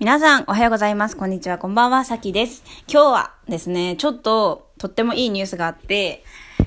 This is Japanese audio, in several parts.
皆さん、おはようございます。こんにちは、こんばんは、さきです。今日はですね、ちょっと、とってもいいニュースがあって、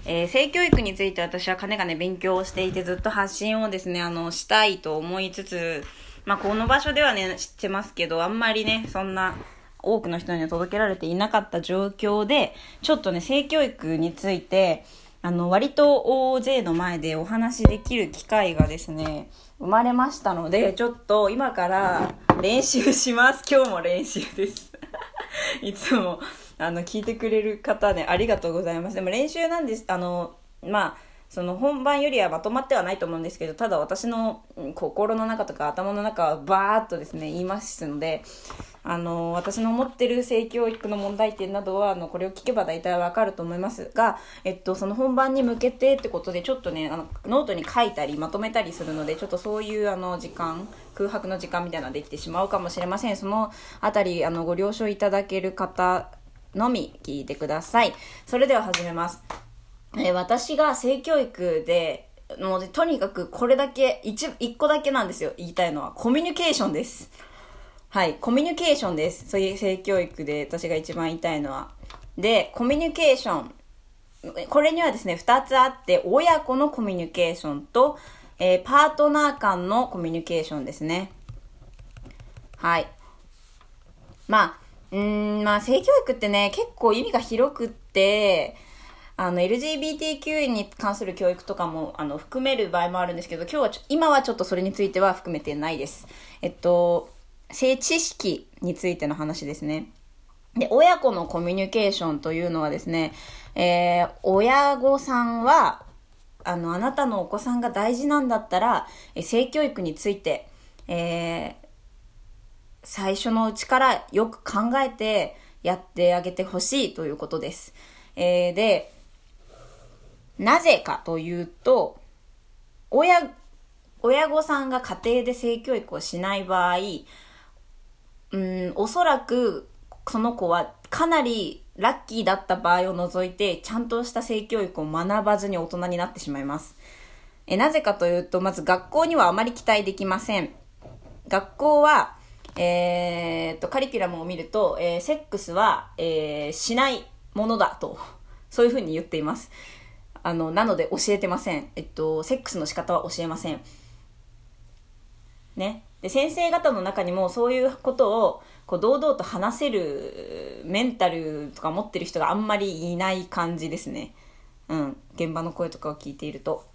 えー、性教育について私はかねがね勉強をしていてずっと発信をですね、あの、したいと思いつつ、まあ、この場所ではね、知ってますけど、あんまりね、そんな、多くの人には届けられていなかった状況で、ちょっとね、性教育について、あの、割と大勢の前でお話しできる機会がですね、生まれましたので、ちょっと今から練習します。今日も練習です。いつも、あの、聞いてくれる方ね、ありがとうございます。でも練習なんです。あの、まあ、その本番よりはまとまってはないと思うんですけど、ただ私の心の中とか頭の中はバーっとですね、言いますので、あの、私の思ってる性教育の問題点などは、あの、これを聞けば大体わかると思いますが、えっと、その本番に向けてってことで、ちょっとね、あの、ノートに書いたり、まとめたりするので、ちょっとそういう、あの、時間、空白の時間みたいなのができてしまうかもしれません。そのあたり、あの、ご了承いただける方のみ聞いてください。それでは始めます。え、私が性教育で、もうとにかくこれだけ、一、一個だけなんですよ、言いたいのは。コミュニケーションです。はい、コミュニケーションです。そういう性教育で私が一番言いたいのは。で、コミュニケーション。これにはですね、二つあって、親子のコミュニケーションと、えー、パートナー間のコミュニケーションですね。はい。まあ、うん、まあ、性教育ってね、結構意味が広くって、あの、LGBTQ に関する教育とかも、あの、含める場合もあるんですけど、今日はちょ今はちょっとそれについては含めてないです。えっと、性知識についての話ですね。で、親子のコミュニケーションというのはですね、えー、親御さんは、あの、あなたのお子さんが大事なんだったら、え性教育について、えー、最初のうちからよく考えてやってあげてほしいということです。えー、で、なぜかというと、親、親御さんが家庭で性教育をしない場合、うん、おそらくその子はかなりラッキーだった場合を除いて、ちゃんとした性教育を学ばずに大人になってしまいます。えなぜかというと、まず学校にはあまり期待できません。学校は、えー、っと、カリキュラムを見ると、えー、セックスは、えー、しないものだと、そういうふうに言っています。あの、なので教えてません。えっと、セックスの仕方は教えません。ね。で、先生方の中にもそういうことを、こう、堂々と話せるメンタルとか持ってる人があんまりいない感じですね。うん。現場の声とかを聞いていると。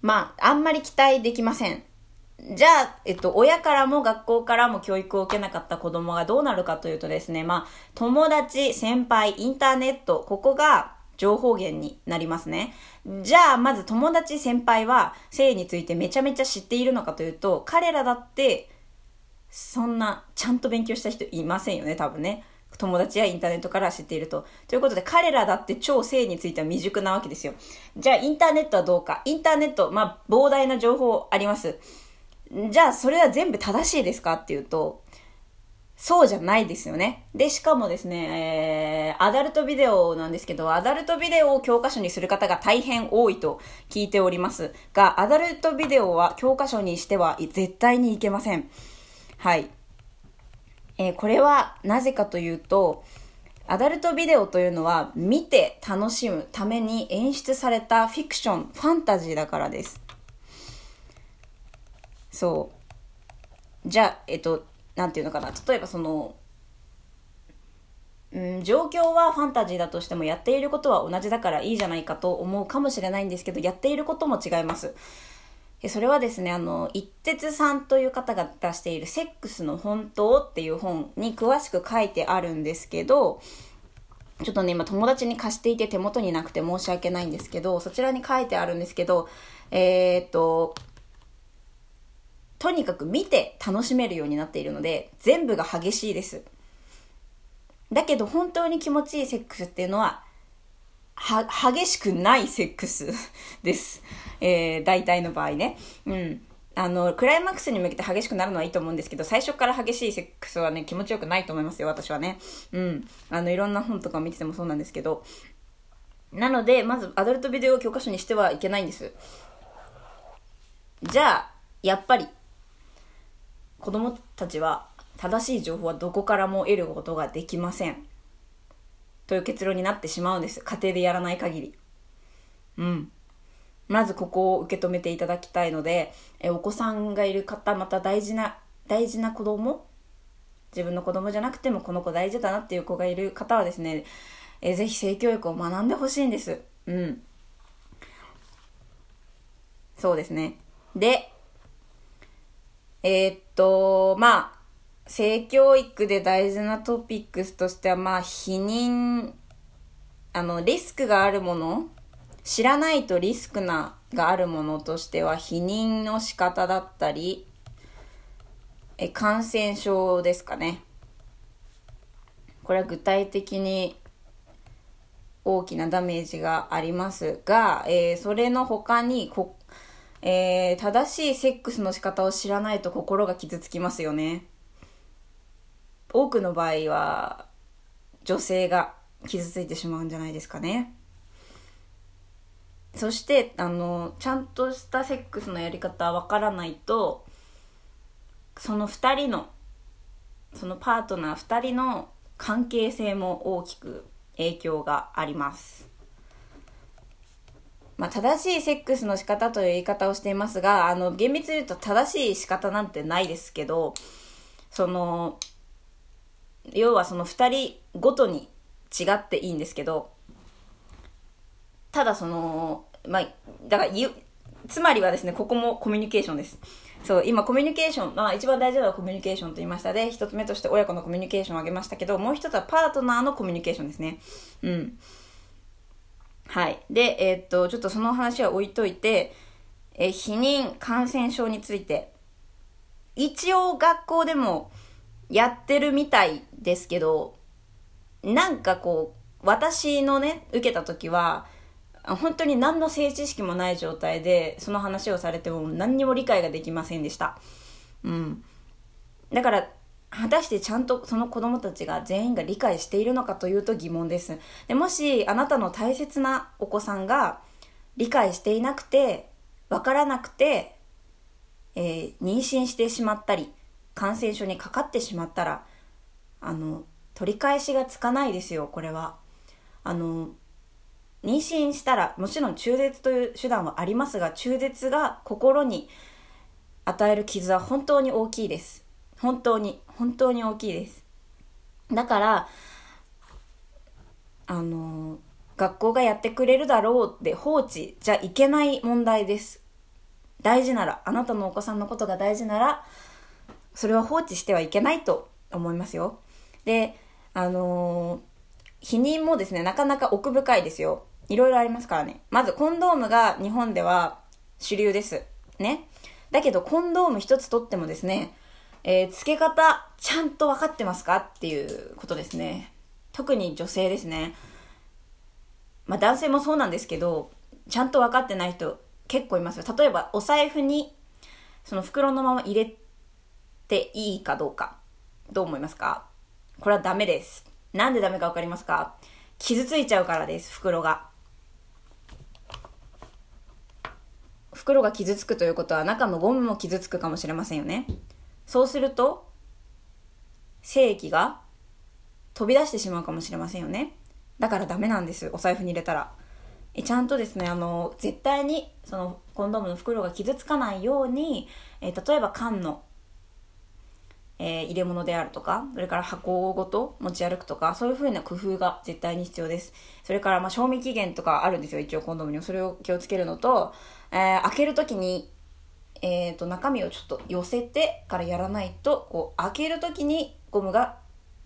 まあ、あんまり期待できません。じゃあ、えっと、親からも学校からも教育を受けなかった子供がどうなるかというとですね、まあ、友達、先輩、インターネット、ここが情報源になりますね。じゃあ、まず友達先輩は性についてめちゃめちゃ知っているのかというと、彼らだって、そんな、ちゃんと勉強した人いませんよね、多分ね。友達やインターネットから知っていると。ということで、彼らだって超性については未熟なわけですよ。じゃあ、インターネットはどうか。インターネット、まあ、膨大な情報あります。じゃあ、それは全部正しいですかっていうと、そうじゃないですよね。で、しかもですね、えー、アダルトビデオなんですけど、アダルトビデオを教科書にする方が大変多いと聞いておりますが、アダルトビデオは教科書にしては絶対にいけません。はい。えー、これはなぜかというと、アダルトビデオというのは見て楽しむために演出されたフィクション、ファンタジーだからです。そう。じゃあ、えっと、なんていうのかな。例えばそのうん状況はファンタジーだとしてもやっていることは同じだからいいじゃないかと思うかもしれないんですけどやっていることも違います。それはですねあの一徹さんという方が出している「セックスの本当」っていう本に詳しく書いてあるんですけどちょっとね今友達に貸していて手元になくて申し訳ないんですけどそちらに書いてあるんですけどえー、っととにかく見て楽しめるようになっているので、全部が激しいです。だけど本当に気持ちいいセックスっていうのは、は、激しくないセックス です。えー、大体の場合ね。うん。あの、クライマックスに向けて激しくなるのはいいと思うんですけど、最初から激しいセックスはね、気持ちよくないと思いますよ、私はね。うん。あの、いろんな本とか見ててもそうなんですけど。なので、まず、アダルトビデオを教科書にしてはいけないんです。じゃあ、やっぱり、子供たちは正しい情報はどこからも得ることができません。という結論になってしまうんです。家庭でやらない限り。うん。まずここを受け止めていただきたいので、えお子さんがいる方、また大事な、大事な子供？自分の子供じゃなくてもこの子大事だなっていう子がいる方はですね、えぜひ性教育を学んでほしいんです。うん。そうですね。で、えー、っと、まあ、性教育で大事なトピックスとしては、まあ、否認、あの、リスクがあるもの、知らないとリスクな、があるものとしては、否認の仕方だったり、え、感染症ですかね。これは具体的に大きなダメージがありますが、えー、それの他にこ、えー、正しいセックスの仕方を知らないと心が傷つきますよね。多くの場合は女性が傷ついてしまうんじゃないですかね。そして、あの、ちゃんとしたセックスのやり方わからないと、その二人の、そのパートナー二人の関係性も大きく影響があります。まあ、正しいセックスの仕方という言い方をしていますが、あの、厳密に言うと正しい仕方なんてないですけど、その、要はその2人ごとに違っていいんですけど、ただその、まあ、だからつまりはですね、ここもコミュニケーションです。そう、今コミュニケーション、まあ一番大事なのはコミュニケーションと言いましたで、一つ目として親子のコミュニケーションを挙げましたけど、もう一つはパートナーのコミュニケーションですね。うん。はい。で、えー、っと、ちょっとその話は置いといて、え避妊感染症について、一応学校でもやってるみたいですけど、なんかこう、私のね、受けた時は、本当に何の性知識もない状態で、その話をされても何にも理解ができませんでした。うん。だから、果たしてちゃんとその子供たちが全員が理解しているのかというと疑問です。でもし、あなたの大切なお子さんが理解していなくて、わからなくて、えー、妊娠してしまったり、感染症にかかってしまったら、あの、取り返しがつかないですよ、これは。あの、妊娠したらもちろん中絶という手段はありますが中絶が心に与える傷は本当に大きいです本当に本当に大きいですだからあの学校がやってくれるだろうって放置じゃいけない問題です大事ならあなたのお子さんのことが大事ならそれは放置してはいけないと思いますよであの避妊もですねなかなか奥深いですよいろいろありますからね。まず、コンドームが日本では主流です。ね。だけど、コンドーム一つとってもですね、えー、付け方、ちゃんと分かってますか？っていうことですね。特に女性ですね。まあ、男性もそうなんですけど、ちゃんと分かってない人結構いますよ。例えば、お財布に、その袋のまま入れていいかどうか。どう思いますか？これはダメです。なんでダメか分かりますか？傷ついちゃうからです、袋が。袋が傷つくということは中のゴムも傷つくかもしれませんよね。そうすると、精液が飛び出してしまうかもしれませんよね。だからダメなんです。お財布に入れたら。えちゃんとですね、あの、絶対に、その、コンドームの袋が傷つかないように、え例えば缶のえー、入れ物であるとか、それから箱ごと持ち歩くとか、そういう風な工夫が絶対に必要です。それから、まあ、賞味期限とかあるんですよ、一応コンドームにも。それを気をつけるのと、えー、開けるときに、え、ー、と、中身をちょっと寄せてからやらないと、こう、開けるときにゴムが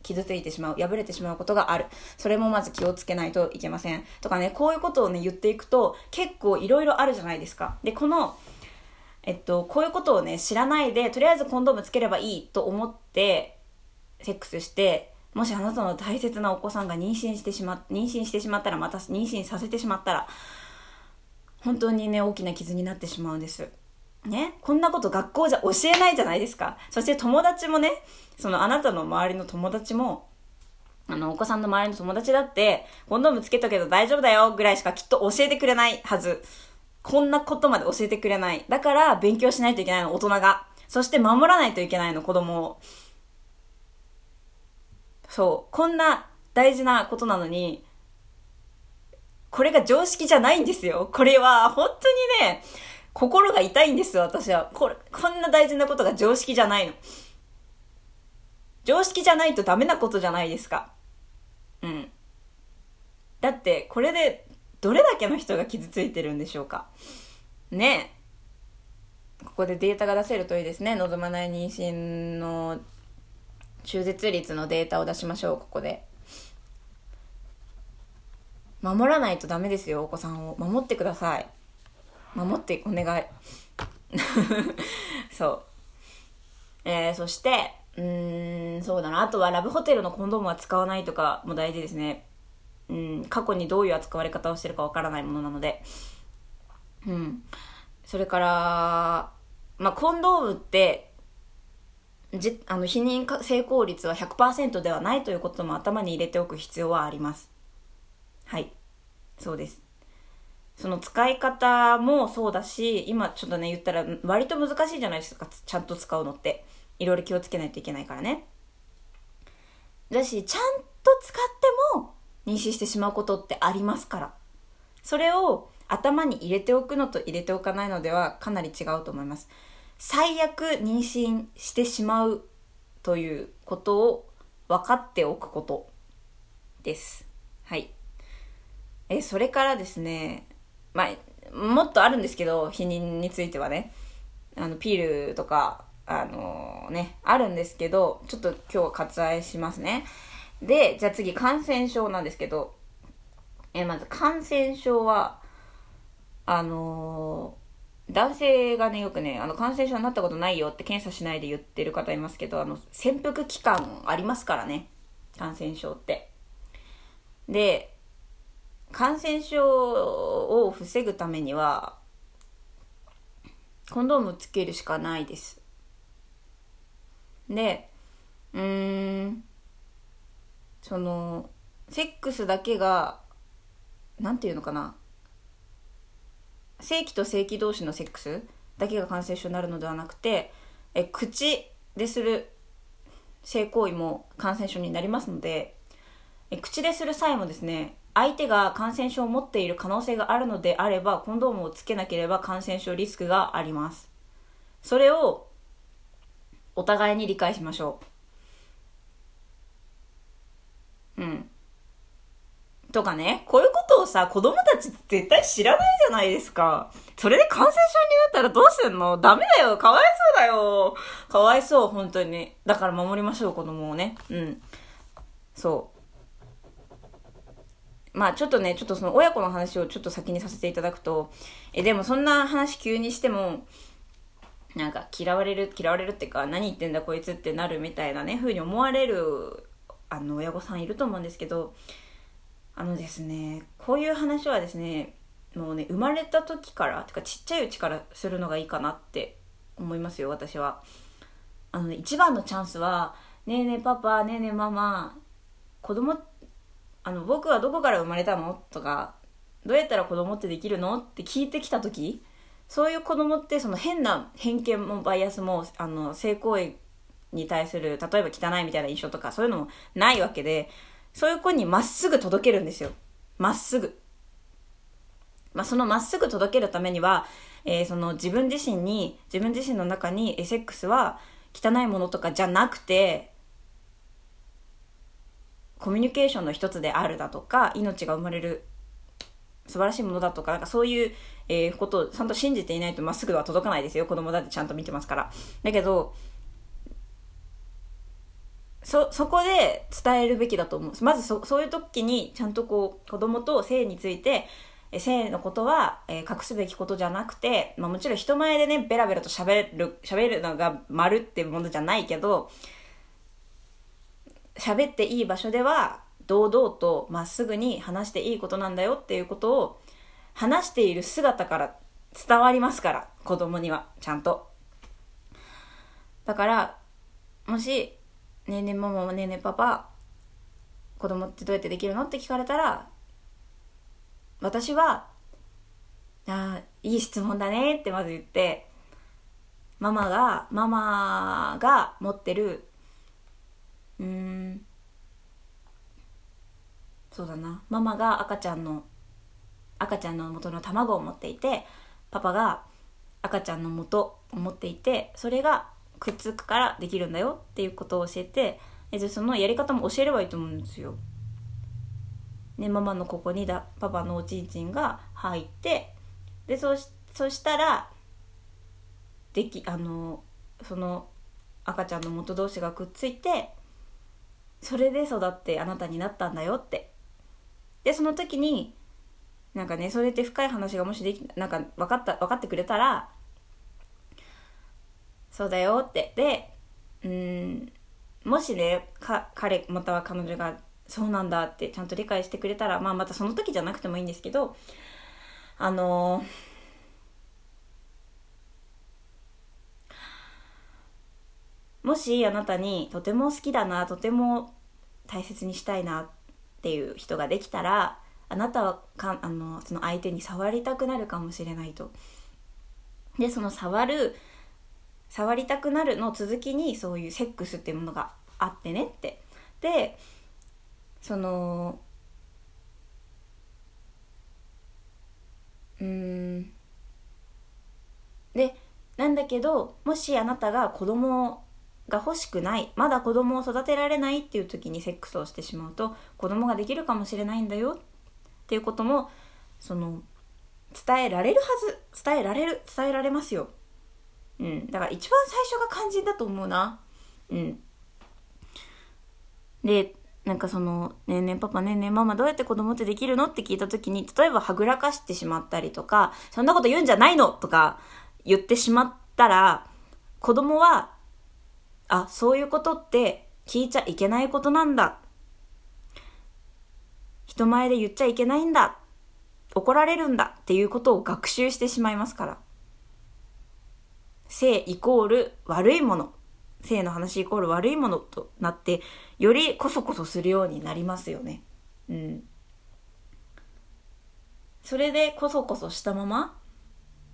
傷ついてしまう、破れてしまうことがある。それもまず気をつけないといけません。とかね、こういうことをね、言っていくと、結構いろいろあるじゃないですか。で、この、えっと、こういうことをね、知らないで、とりあえずコンドームつければいいと思って、セックスして、もしあなたの大切なお子さんが妊娠してしま、妊娠してしまったら、また妊娠させてしまったら、本当にね、大きな傷になってしまうんです。ね、こんなこと学校じゃ教えないじゃないですか。そして友達もね、そのあなたの周りの友達も、あの、お子さんの周りの友達だって、コンドームつけたけど大丈夫だよぐらいしかきっと教えてくれないはず。こんなことまで教えてくれない。だから勉強しないといけないの、大人が。そして守らないといけないの、子供を。そう。こんな大事なことなのに、これが常識じゃないんですよ。これは、本当にね、心が痛いんですよ、私は。これ、こんな大事なことが常識じゃないの。常識じゃないとダメなことじゃないですか。うん。だって、これで、どれだけの人が傷ついてるんでしょうか。ねえここでデータが出せるといいですね。望まない妊娠の中絶率のデータを出しましょう、ここで。守らないとダメですよ、お子さんを。守ってください。守ってお願い。そう。えー、そして、うん、そうだな。あとはラブホテルのコンドームは使わないとかも大事ですね。うん、過去にどういう扱われ方をしてるかわからないものなので。うん。それから、まあ、コンドームって、じあの避妊成功率は100%ではないということも頭に入れておく必要はあります。はい。そうです。その使い方もそうだし、今ちょっとね言ったら割と難しいじゃないですか、ちゃんと使うのって。いろいろ気をつけないといけないからね。だし、ちゃんと使っても妊娠してしまうことってありますから。それを頭に入れておくのと入れておかないのではかなり違うと思います。最悪妊娠してしまうということを分かっておくことです。はい。え、それからですね、まあ、もっとあるんですけど、避妊についてはね。あの、ピールとか、あのー、ね、あるんですけど、ちょっと今日は割愛しますね。で、じゃあ次、感染症なんですけど、え、まず感染症は、あのー、男性がね、よくね、あの、感染症になったことないよって検査しないで言ってる方いますけど、あの、潜伏期間ありますからね。感染症って。で、感染症を防ぐためには、コンドームつけるしかないです。で、うーん、その、セックスだけが、なんていうのかな。正規と正規同士のセックスだけが感染症になるのではなくて、え口でする性行為も感染症になりますので、口でする際もですね、相手が感染症を持っている可能性があるのであれば、コンドームをつけなければ感染症リスクがあります。それをお互いに理解しましょう。うん。とかね、こういうことをさ、子供たち絶対知らないじゃないですか。それで感染症になったらどうすんの？ダメだよ。かわいそうだよ。かわいそう、本当に。だから守りましょう、子供をね。うん。そう。まあちょっとね、ちょっとその親子の話をちょっと先にさせていただくと、え、でもそんな話急にしても、なんか嫌われる、嫌われるっていうか、何言ってんだこいつってなるみたいなね、風に思われる、あの、親御さんいると思うんですけど、あのですね、こういう話はですね、もうね、生まれた時から、てかちっちゃいうちからするのがいいかなって思いますよ、私は。あのね、一番のチャンスは、ねえねえパパ、ねえねえママ、子供あの、僕はどこから生まれたの？とか、どうやったら子供ってできるの？って聞いてきた時、そういう子供ってその変な偏見もバイアスも、あの、性行為に対する、例えば汚いみたいな印象とか、そういうのもないわけで、そういう子にまっすぐ届けるんですよ。まっすぐ。まあ、そのまっすぐ届けるためには、えー、その自分自身に、自分自身の中にエセックスは汚いものとかじゃなくて、コミュニケーションの一つであるだとか命が生まれる素晴らしいものだとかなんかそういう、えー、ことをちゃんと信じていないとまっすぐは届かないですよ。子供だってちゃんと見てますから。だけどそそこで伝えるべきだと思う。まずそそういう時にちゃんとこう子供と性についてえ性のことは、えー、隠すべきことじゃなくて、まあ、もちろん人前でねベラベラと喋る喋るのが丸ってものじゃないけど喋っていい場所では堂々とまっすぐに話していいことなんだよっていうことを話している姿から伝わりますから子供にはちゃんとだからもし「ねえねえママねえねえパパ子供ってどうやってできるの?」って聞かれたら私は「ああいい質問だね」ってまず言ってママがママが持ってるうんそうだなママが赤ちゃんの赤ちゃんの元の卵を持っていてパパが赤ちゃんの元を持っていてそれがくっつくからできるんだよっていうことを教えてえじゃそのやり方も教えればいいと思うんですよ。ね、ママのここにだパパのおちんちんが入ってでそしそしたらできあのその赤ちゃんの元同士がくっついてそれで育ってあなたになったんだよって。でその時になんかねそれって深い話がもしできなんか分かった分かってくれたらそうだよって。でうんもしねか彼または彼女がそうなんだってちゃんと理解してくれたらまあまたその時じゃなくてもいいんですけどあのもしあなたにとても好きだなとても大切にしたいなっていう人ができたらあなたはかあのその相手に触りたくなるかもしれないと。でその触る触りたくなるの続きにそういうセックスっていうものがあってねってでそのうんでなんだけどもしあなたが子供が欲しくないまだ子供を育てられないっていう時にセックスをしてしまうと子供ができるかもしれないんだよっていうこともその伝えられるはず伝えられる伝えられますようん。だから一番最初が肝心だと思うな。うん。で、なんかその、ねえねえパパねえねえママどうやって子供ってできるのって聞いた時に、例えばはぐらかしてしまったりとか、そんなこと言うんじゃないのとか言ってしまったら、子供は、あ、そういうことって聞いちゃいけないことなんだ。人前で言っちゃいけないんだ。怒られるんだっていうことを学習してしまいますから。性イコール悪いもの。性の話イコール悪いものとなって、よりこそこそするようになりますよね。うん。それでこそこそしたまま、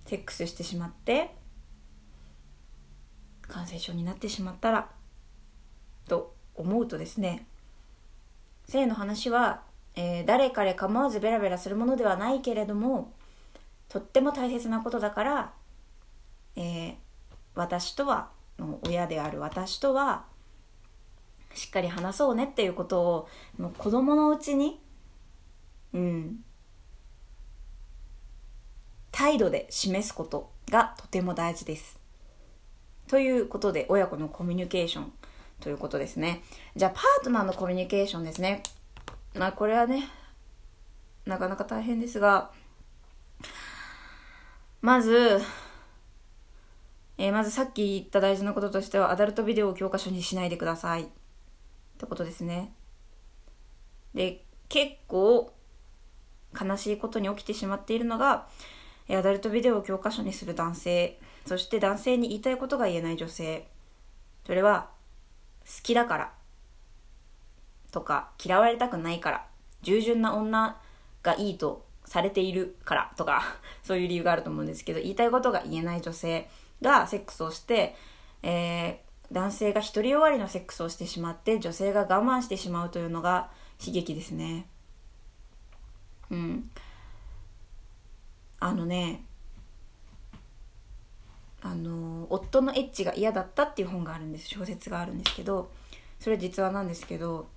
セックスしてしまって、感染症になってしまったら、と思うとですね、性の話は、えー、誰彼構わずベラベラするものではないけれども、とっても大切なことだから、えー、私とは親である私とはしっかり話そうねっていうことをもう子供のうちにうん態度で示すことがとても大事です。ということで親子のコミュニケーションということですね。じゃあパートナーのコミュニケーションですね。まあこれはねなかなか大変ですがまずえー、まずさっき言った大事なこととしては、アダルトビデオを教科書にしないでください。ってことですね。で、結構悲しいことに起きてしまっているのが、アダルトビデオを教科書にする男性、そして男性に言いたいことが言えない女性。それは、好きだから。とか、嫌われたくないから。従順な女がいいとされているからとか、そういう理由があると思うんですけど、言いたいことが言えない女性。がセックスをして、えー、男性が独りよがりのセックスをしてしまって女性が我慢してしまうというのが悲劇ですねうんあのねあの夫のエッチが嫌だったっていう本があるんです。小説があるんですけどそれ実話なんですけど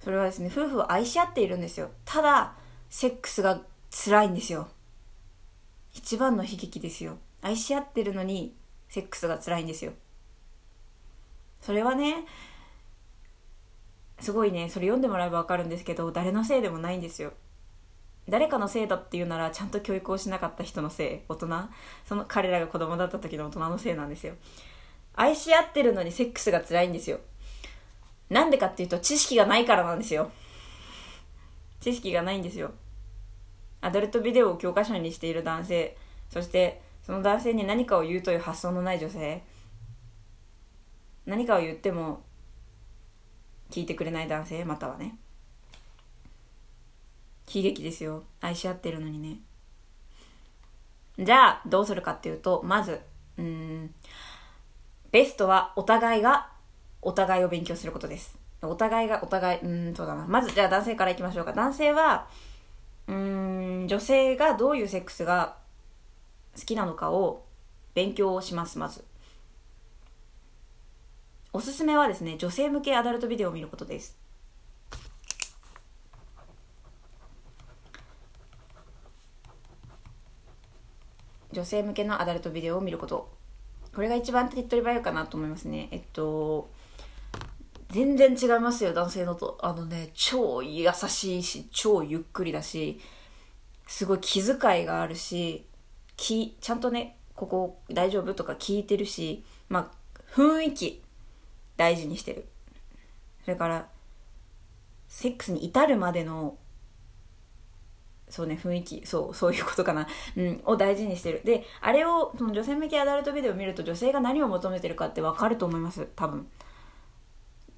それはですね夫婦を愛し合っているんですよ。ただセックスが辛いんですよ。一番の悲劇ですよ。愛し合ってるのにセックスが辛いんですよ。それはねすごいねそれ読んでもらえば分かるんですけど誰のせいでもないんですよ。誰かのせいだっていうならちゃんと教育をしなかった人のせい大人。その彼らが子供だった時の大人のせいなんですよ。愛し合ってるのにセックスが辛いんですよ。なんでかっていうと知識がないからなんですよ。知識がないんですよ。アダルトビデオを教科書にしている男性。そしてその男性に何かを言うという発想のない女性。何かを言っても聞いてくれない男性またはね。悲劇ですよ。愛し合ってるのにね。じゃあどうするかっていうとまずうんベストはお互いがお互いを勉強することです。お互いがお互いうんそうだな。まずじゃあ男性からいきましょうか。男性はうん女性がどういうセックスが好きなのかを勉強しますまず。おすすめはですね女性向けアダルトビデオを見ることです。女性向けのアダルトビデオを見ること。これが一番手っ取り早いかなと思いますね。えっと全然違いますよ男性のと。あのね超優しいし超ゆっくりだしすごい気遣いがあるしきちゃんとねここ大丈夫とか聞いてるしまあ雰囲気大事にしてる。それからセックスに至るまでのそうね、雰囲気、そう、そういうことかな。うん、を大事にしてる。で、あれを、その女性向けアダルトビデオを見ると女性が何を求めてるかってわかると思います。多分。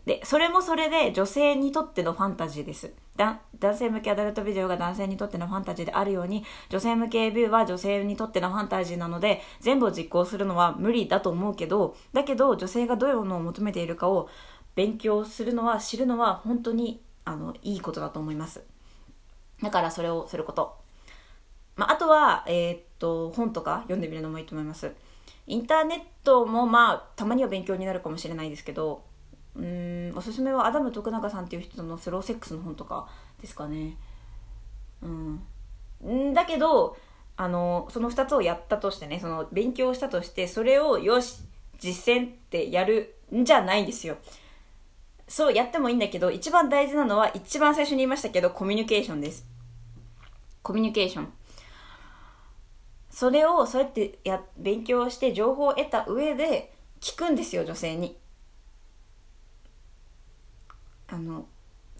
で、それもそれで女性にとってのファンタジーです。だ男性向けアダルトビデオが男性にとってのファンタジーであるように、女性向けビューは女性にとってのファンタジーなので、全部を実行するのは無理だと思うけど、だけど女性がどういうものを求めているかを勉強するのは、知るのは本当に、あの、いいことだと思います。だからそれをすること。まあ、あとは、えー、っと、本とか読んでみるのもいいと思います。インターネットもまあ、たまには勉強になるかもしれないですけど、うん、おすすめはアダム徳永さんっていう人のスローセックスの本とかですかね。うん。だけど、あの、その2つをやったとしてね、その勉強したとして、それをよし、実践ってやるんじゃないんですよ。そうやってもいいんだけど、一番大事なのは、一番最初に言いましたけど、コミュニケーションです。コミュニケーション。それを、そうやってや、勉強して情報を得た上で、聞くんですよ、女性に。あの、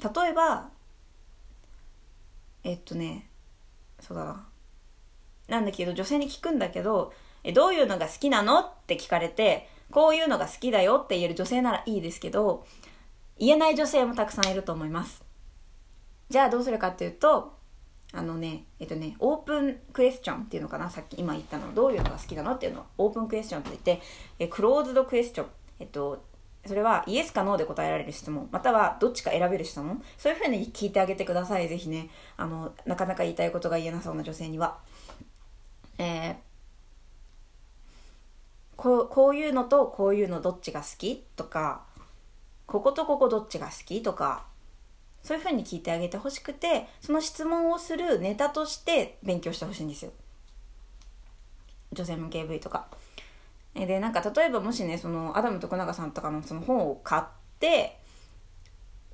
例えば、えっとね、そうだな。なんだけど、女性に聞くんだけど、え、どういうのが好きなの？って聞かれて、こういうのが好きだよって言える女性ならいいですけど、言えない女性もたくさんいると思います。じゃあどうするかっていうと、あのね、えっとね、オープンクエスチョンっていうのかな、さっき今言ったの、どういうのが好きなのっていうのをオープンクエスチョンと言って、えクローズドクエスチョン。えっと、それはイエスかノーで答えられる質問、またはどっちか選べる質問、そういうふうに聞いてあげてください、ぜひね。あの、なかなか言いたいことが言えなそうな女性には。えー、こうこういうのとこういうのどっちが好きとかこことここどっちが好きとかそういうふうに聞いてあげてほしくてその質問をするネタとして勉強してほしいんですよ。女性向け AV とか。でなんか例えばもしねそのアダム徳永さんとかのその本を買って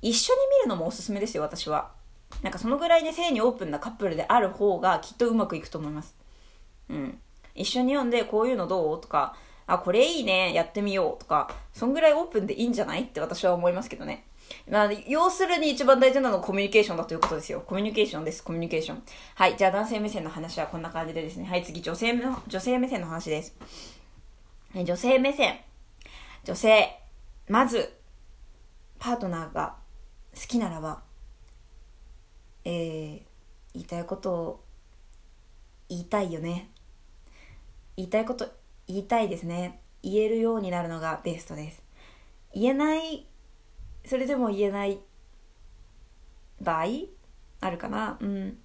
一緒に見るのもおすすめですよ私は。なんかそのぐらいで性にオープンなカップルである方がきっとうまくいくと思います。うん。一緒に読んでこういうのどうとかあ、これいいね、やってみようとか、そんぐらいオープンでいいんじゃないって私は思いますけどね。まあ、要するに一番大事なのはコミュニケーションだということですよ。コミュニケーションです、コミュニケーション。はい、じゃあ男性目線の話はこんな感じでですね。はい、次、女性の、女性目線の話です。女性目線。女性。まず、パートナーが好きならば、えー、言いたいことを言いたいよね。言いたいこと言いたいですね言えるようになるのがベストです言えないそれでも言えない場合あるかな？うん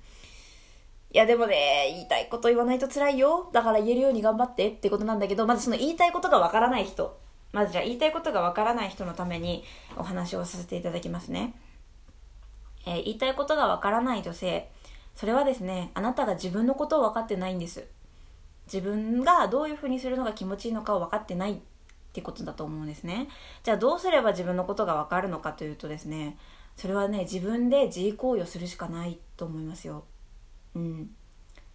いやでもね、言いたいこと言わないと辛いよ。だから言えるように頑張ってってことなんだけど、まずその言いたいことがわからない人。まずじゃあ言いたいことがわからない人のためにお話をさせていただきますね。えー、言いたいことがわからない女性。それはですね、あなたが自分のことを分かってないんです。自分がどういうふうにするのが気持ちいいのかを分かってないってことだと思うんですね。じゃあどうすれば自分のことが分かるのかというとですねそれはね自分で自慰行為をするしかないと思いますよ。うん。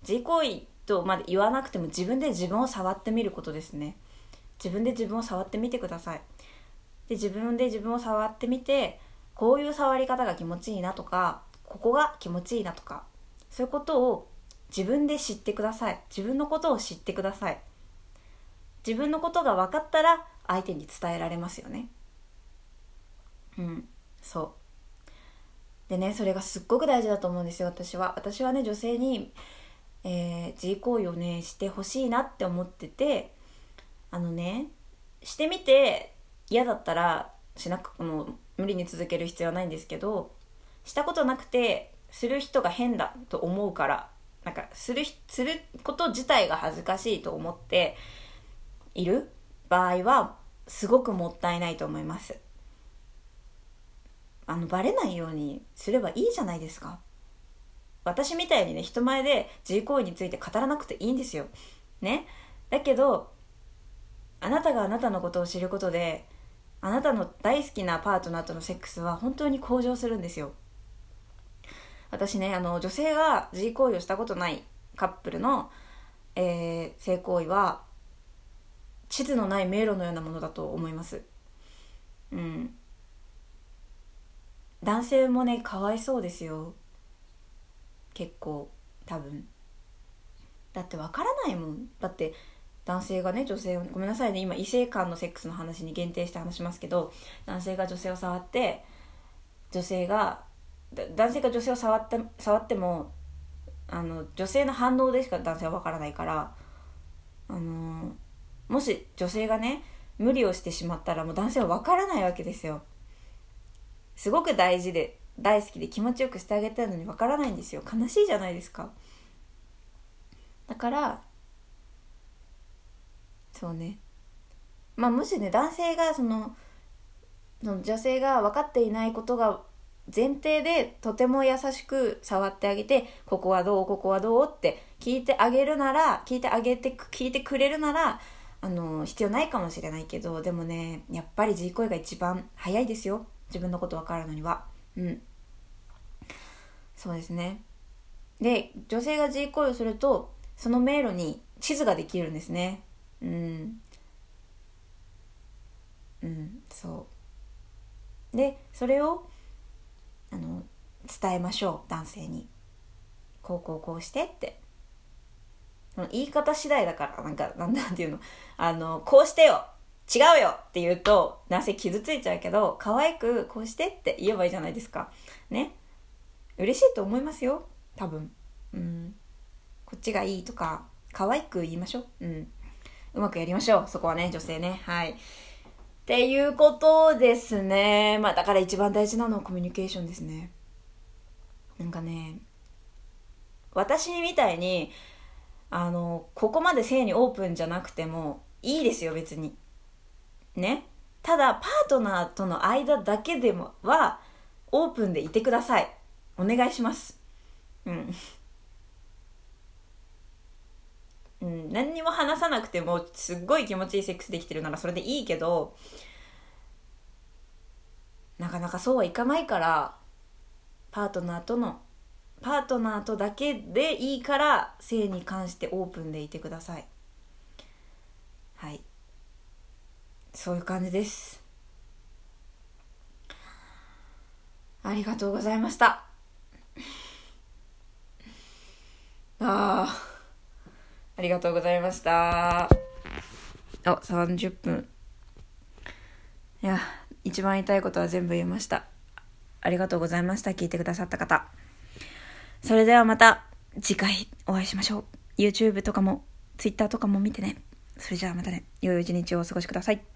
自慰行為とまで言わなくても自分で自分を触ってみることですね。自分で自分を触ってみてください。で自分で自分を触ってみてこういう触り方が気持ちいいなとかここが気持ちいいなとかそういうことを自分で知ってください。自分のことを知ってください。自分のことが分かったら相手に伝えられますよね。うんそう。でねそれがすっごく大事だと思うんですよ私は。私はね女性に、えー、自慰行為をねしてほしいなって思っててあのねしてみて嫌だったらしなくもう無理に続ける必要はないんですけどしたことなくてする人が変だと思うからなんかするすること自体が恥ずかしいと思っている場合はすごくもったいないと思います。あのバレないようにすればいいじゃないですか。私みたいにね人前で自慰行為について語らなくていいんですよ。ね。だけどあなたがあなたのことを知ることであなたの大好きなパートナーとのセックスは本当に向上するんですよ。私ねあの女性が自慰行為をしたことないカップルの、えー、性行為は地図のない迷路のようなものだと思います。うん。男性もねかわいそうですよ。結構多分。だってわからないもん。だって男性がね女性をごめんなさいね今異性間のセックスの話に限定して話しますけど男性が女性を触って女性が男性が女性を触って触ってもあの女性の反応でしか男性は分からないからあのもし女性がね無理をしてしまったらもう男性は分からないわけですよ。すごく大事で大好きで気持ちよくしてあげたいのに分からないんですよ。悲しいじゃないですか。だからそうね。まあもしね男性がそのその女性が分かっていないことが前提でとても優しく触ってあげてここはどうここはどうって聞いてあげるなら聞いてあげて聞いてくれるならあの必要ないかもしれないけどでもねやっぱり自声が一番早いですよ。自分のこと分かるのには。うん。そうですね。で女性が G 行為をするとその迷路に地図ができるんですね。うん。うんそう。でそれをあの伝えましょう男性に。こうこうこうしてって。言い方次第だからなんかなんていうの。あのこうしてよ。違うよ。って言うと男性傷ついちゃうけど可愛くこうしてって言えばいいじゃないですか。ね。嬉しいと思いますよ。多分。うん。こっちがいいとか可愛く言いましょう。うん。うまくやりましょう。そこはね女性ね。はい。っていうことですね。まあだから一番大事なのはコミュニケーションですね。なんかね私みたいにあのここまで性にオープンじゃなくてもいいですよ別に。ね。ただパートナーとの間だけでもはオープンでいてください。お願いします。うん。うん、何にも話さなくてもすっごい気持ちいいセックスできてるならそれでいいけどなかなかそうはいかないからパートナーとのパートナーとだけでいいから性に関してオープンでいてください。はい。そういう感じです。ありがとうございました。ああありがとうございました。あ30分。いや一番言いたいことは全部言いました。ありがとうございました。聞いてくださった方。それではまた次回お会いしましょう。YouTube とかも Twitter とかも見てね。それじゃあまたね。良い一日をお過ごしください。